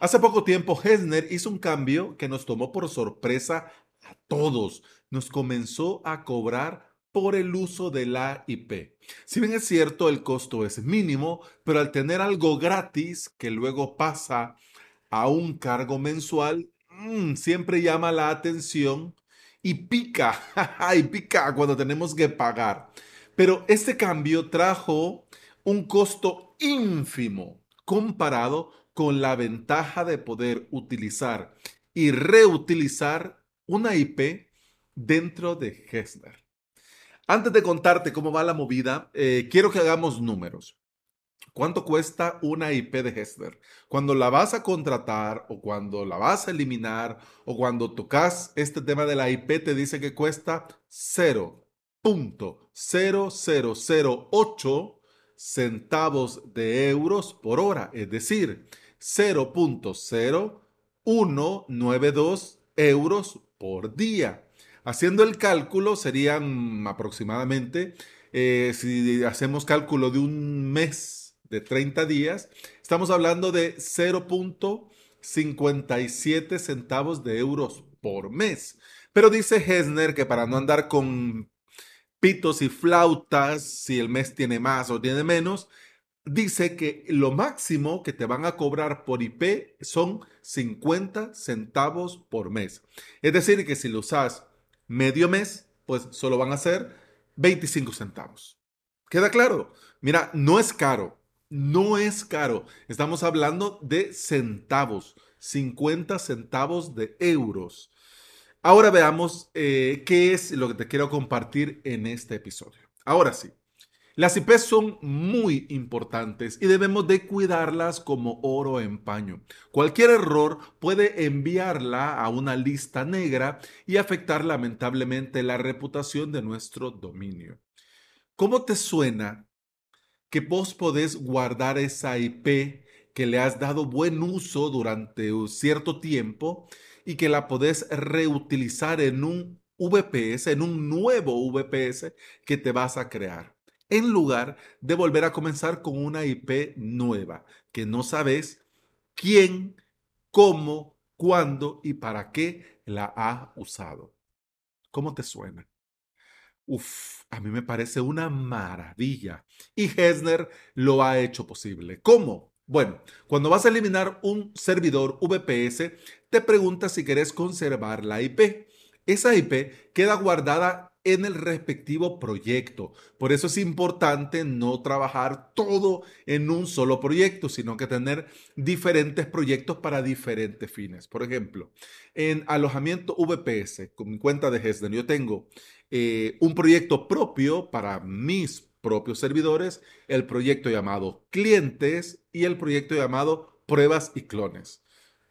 Hace poco tiempo, Hesner hizo un cambio que nos tomó por sorpresa a todos. Nos comenzó a cobrar por el uso de la IP. Si bien es cierto, el costo es mínimo, pero al tener algo gratis que luego pasa a un cargo mensual, mm, siempre llama la atención y pica, y pica cuando tenemos que pagar. Pero este cambio trajo un costo ínfimo comparado con la ventaja de poder utilizar y reutilizar una IP dentro de Hessner. Antes de contarte cómo va la movida, eh, quiero que hagamos números. ¿Cuánto cuesta una IP de Hessner? Cuando la vas a contratar o cuando la vas a eliminar o cuando tocas este tema de la IP te dice que cuesta 0.0008 centavos de euros por hora, es decir, 0.0192 euros por día. Haciendo el cálculo serían aproximadamente, eh, si hacemos cálculo de un mes de 30 días, estamos hablando de 0.57 centavos de euros por mes. Pero dice Hesner que para no andar con pitos y flautas, si el mes tiene más o tiene menos, dice que lo máximo que te van a cobrar por IP son 50 centavos por mes. Es decir, que si lo usas medio mes, pues solo van a ser 25 centavos. ¿Queda claro? Mira, no es caro, no es caro. Estamos hablando de centavos, 50 centavos de euros. Ahora veamos eh, qué es lo que te quiero compartir en este episodio. Ahora sí, las IPs son muy importantes y debemos de cuidarlas como oro en paño. Cualquier error puede enviarla a una lista negra y afectar lamentablemente la reputación de nuestro dominio. ¿Cómo te suena que vos podés guardar esa IP que le has dado buen uso durante un cierto tiempo y que la podés reutilizar en un VPS, en un nuevo VPS que te vas a crear? En lugar de volver a comenzar con una IP nueva, que no sabes quién, cómo, cuándo y para qué la ha usado. ¿Cómo te suena? Uf, a mí me parece una maravilla. Y Hesner lo ha hecho posible. ¿Cómo? Bueno, cuando vas a eliminar un servidor VPS, te preguntas si quieres conservar la IP. Esa IP queda guardada en el respectivo proyecto. Por eso es importante no trabajar todo en un solo proyecto, sino que tener diferentes proyectos para diferentes fines. Por ejemplo, en alojamiento VPS, con mi cuenta de Hesden, yo tengo eh, un proyecto propio para mis propios servidores, el proyecto llamado clientes y el proyecto llamado pruebas y clones.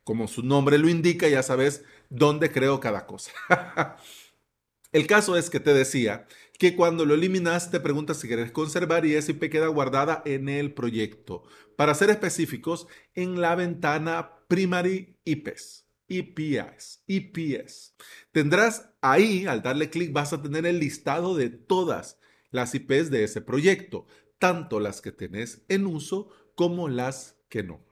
Como su nombre lo indica, ya sabes dónde creo cada cosa. El caso es que te decía que cuando lo eliminas te preguntas si quieres conservar y esa IP queda guardada en el proyecto. Para ser específicos, en la ventana Primary IPs. IPS, IPS. Tendrás ahí, al darle clic, vas a tener el listado de todas las IPs de ese proyecto, tanto las que tenés en uso como las que no.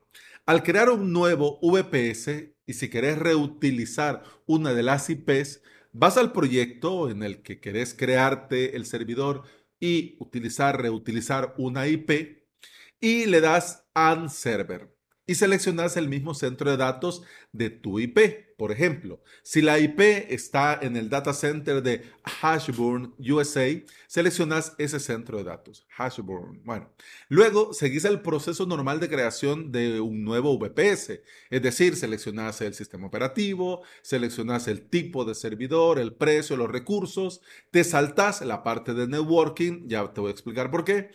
Al crear un nuevo VPS y si querés reutilizar una de las IPs, Vas al proyecto en el que querés crearte el servidor y utilizar, reutilizar una IP y le das Add Server y seleccionas el mismo centro de datos de tu IP. Por ejemplo, si la IP está en el data center de Hashburn, USA, seleccionas ese centro de datos, Hashburn. Bueno, luego seguís el proceso normal de creación de un nuevo VPS, es decir, seleccionas el sistema operativo, seleccionas el tipo de servidor, el precio, los recursos, te saltas la parte de networking, ya te voy a explicar por qué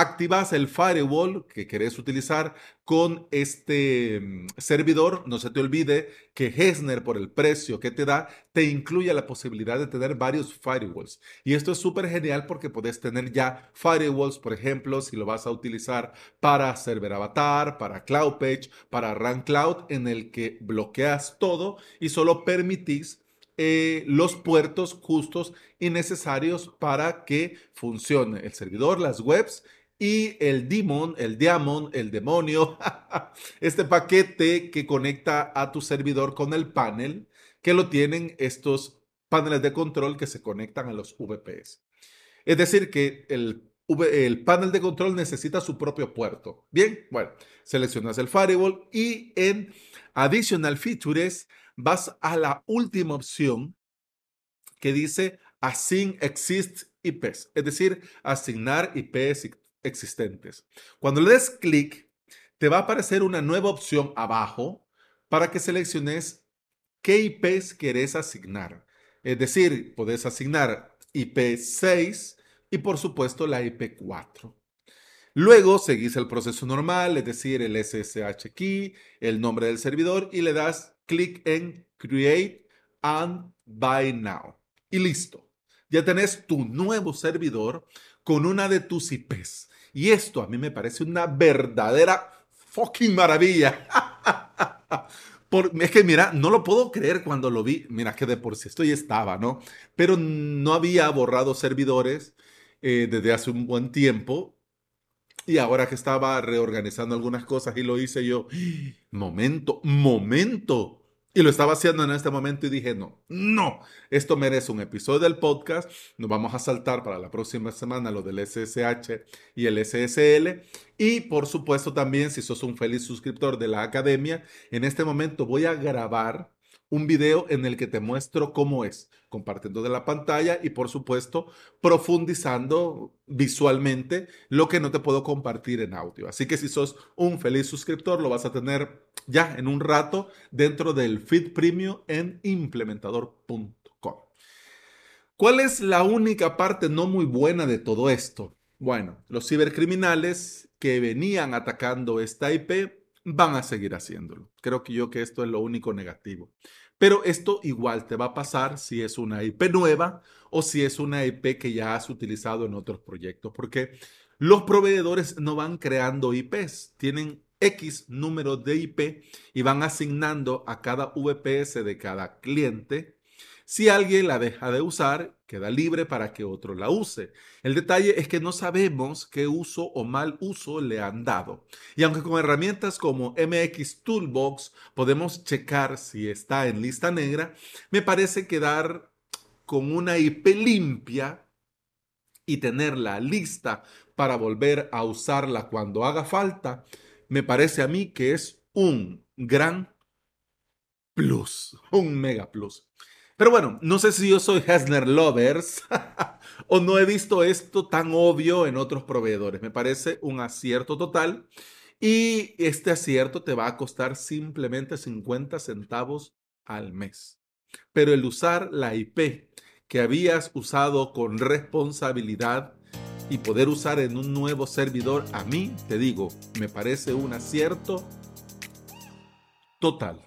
activas el firewall que querés utilizar con este mm, servidor. No se te olvide que Hesner, por el precio que te da, te incluye la posibilidad de tener varios firewalls. Y esto es súper genial porque puedes tener ya firewalls, por ejemplo, si lo vas a utilizar para Server Avatar, para Cloud Page, para Run Cloud, en el que bloqueas todo y solo permitís eh, los puertos justos y necesarios para que funcione el servidor, las webs y el Demon, el Diamond, el demonio, este paquete que conecta a tu servidor con el panel que lo tienen estos paneles de control que se conectan a los VPS. Es decir, que el, el panel de control necesita su propio puerto. Bien, bueno, seleccionas el firewall y en Additional Features vas a la última opción que dice Assign Exist IPs, es decir, asignar IPs existentes. Cuando le des clic, te va a aparecer una nueva opción abajo para que selecciones qué IPs querés asignar. Es decir, puedes asignar IP6 y por supuesto la IP4. Luego seguís el proceso normal, es decir, el SSH key, el nombre del servidor y le das clic en Create and Buy Now. Y listo. Ya tenés tu nuevo servidor con una de tus IPs. Y esto a mí me parece una verdadera fucking maravilla. Por, es que mira, no lo puedo creer cuando lo vi. Mira que de por sí esto ya estaba, ¿no? Pero no había borrado servidores eh, desde hace un buen tiempo. Y ahora que estaba reorganizando algunas cosas y lo hice yo, momento, momento. Y lo estaba haciendo en este momento y dije, no, no, esto merece un episodio del podcast. Nos vamos a saltar para la próxima semana lo del SSH y el SSL. Y por supuesto también, si sos un feliz suscriptor de la academia, en este momento voy a grabar un video en el que te muestro cómo es, compartiendo de la pantalla y por supuesto profundizando visualmente lo que no te puedo compartir en audio. Así que si sos un feliz suscriptor, lo vas a tener ya en un rato dentro del feed premium en implementador.com. ¿Cuál es la única parte no muy buena de todo esto? Bueno, los cibercriminales que venían atacando esta IP van a seguir haciéndolo. Creo que yo que esto es lo único negativo. Pero esto igual te va a pasar si es una IP nueva o si es una IP que ya has utilizado en otros proyectos, porque los proveedores no van creando IPs, tienen X número de IP y van asignando a cada VPS de cada cliente si alguien la deja de usar, queda libre para que otro la use. El detalle es que no sabemos qué uso o mal uso le han dado. Y aunque con herramientas como MX Toolbox podemos checar si está en lista negra, me parece quedar con una IP limpia y tenerla lista para volver a usarla cuando haga falta, me parece a mí que es un gran plus, un mega plus. Pero bueno, no sé si yo soy Hasner Lovers o no he visto esto tan obvio en otros proveedores. Me parece un acierto total y este acierto te va a costar simplemente 50 centavos al mes. Pero el usar la IP que habías usado con responsabilidad y poder usar en un nuevo servidor, a mí, te digo, me parece un acierto total.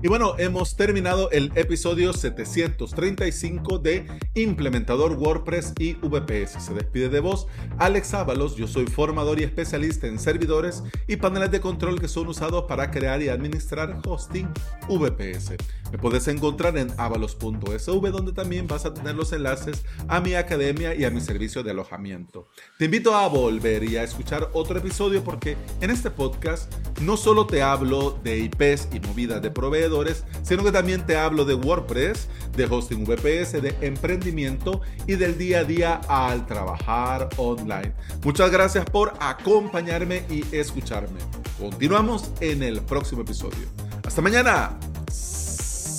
Y bueno, hemos terminado el episodio 735 de Implementador WordPress y VPS. Se despide de vos Alex Ábalos. Yo soy formador y especialista en servidores y paneles de control que son usados para crear y administrar hosting VPS. Me puedes encontrar en avalos.sv donde también vas a tener los enlaces a mi academia y a mi servicio de alojamiento. Te invito a volver y a escuchar otro episodio porque en este podcast no solo te hablo de IPs y movidas de proveedores, sino que también te hablo de WordPress, de hosting VPS, de emprendimiento y del día a día al trabajar online. Muchas gracias por acompañarme y escucarme. Continuamos en el próximo episodio. Hasta mañana.